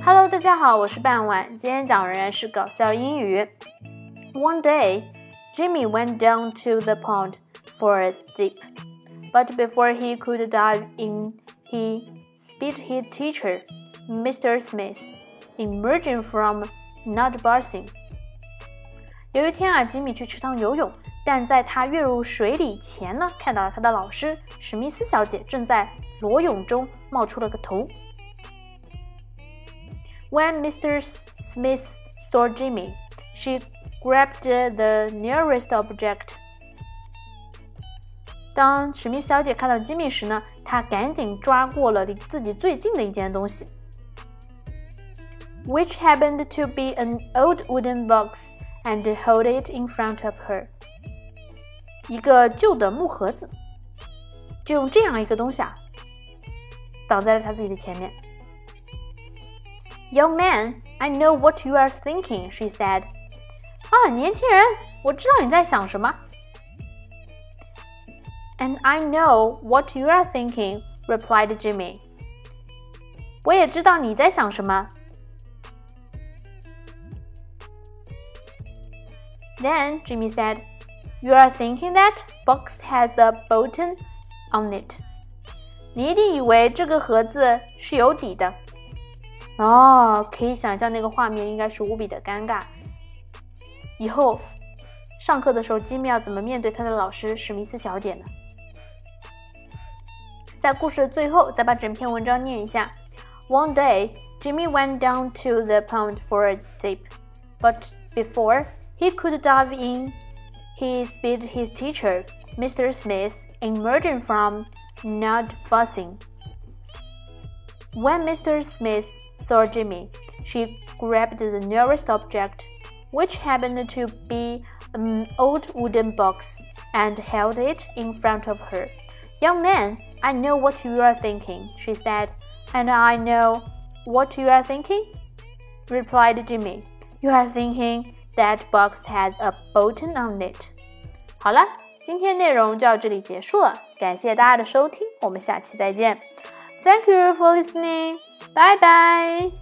Hello，大家好，我是半晚。今天讲仍然是搞笑英语。One day, Jimmy went down to the pond for a dip, but before he could dive in, he spied his teacher, Mr. Smith, emerging from not bathing. 有一天啊，吉米去池塘游泳，但在他跃入水里前呢，看到了他的老师史密斯小姐正在裸泳中冒出了个头。When Mr. Smith saw Jimmy, she grabbed the nearest object. 当史密斯小姐看到吉米时呢，她赶紧抓过了离自己最近的一件东西，which happened to be an old wooden box, and held it in front of her. 一个旧的木盒子，就用这样一个东西啊，挡在了她自己的前面。 Young man, I know what you are thinking, she said. 啊，年轻人，我知道你在想什么。And I know what you are thinking, replied Jimmy. 我也知道你在想什么。Then Jimmy said, You are thinking that box has a button on it. 你一定以为这个盒子是有底的。 哦，可以想象那个画面应该是无比的尴尬。以后上课的时候，吉米要怎么面对他的老师史密斯小姐呢？在故事的最后，再把整篇文章念一下。One day, Jimmy went down to the pond for a dip, but before he could dive in, he spied his teacher, Mr. Smith, emerging from not buzzing. When Mr. Smith saw Jimmy. She grabbed the nearest object, which happened to be an old wooden box, and held it in front of her. Young man, I know what you are thinking, she said. And I know what you are thinking? replied Jimmy. You are thinking that box has a button on it. 好了，今天内容就到这里结束了，感谢大家的收听，我们下期再见。Thank you for listening. 拜拜。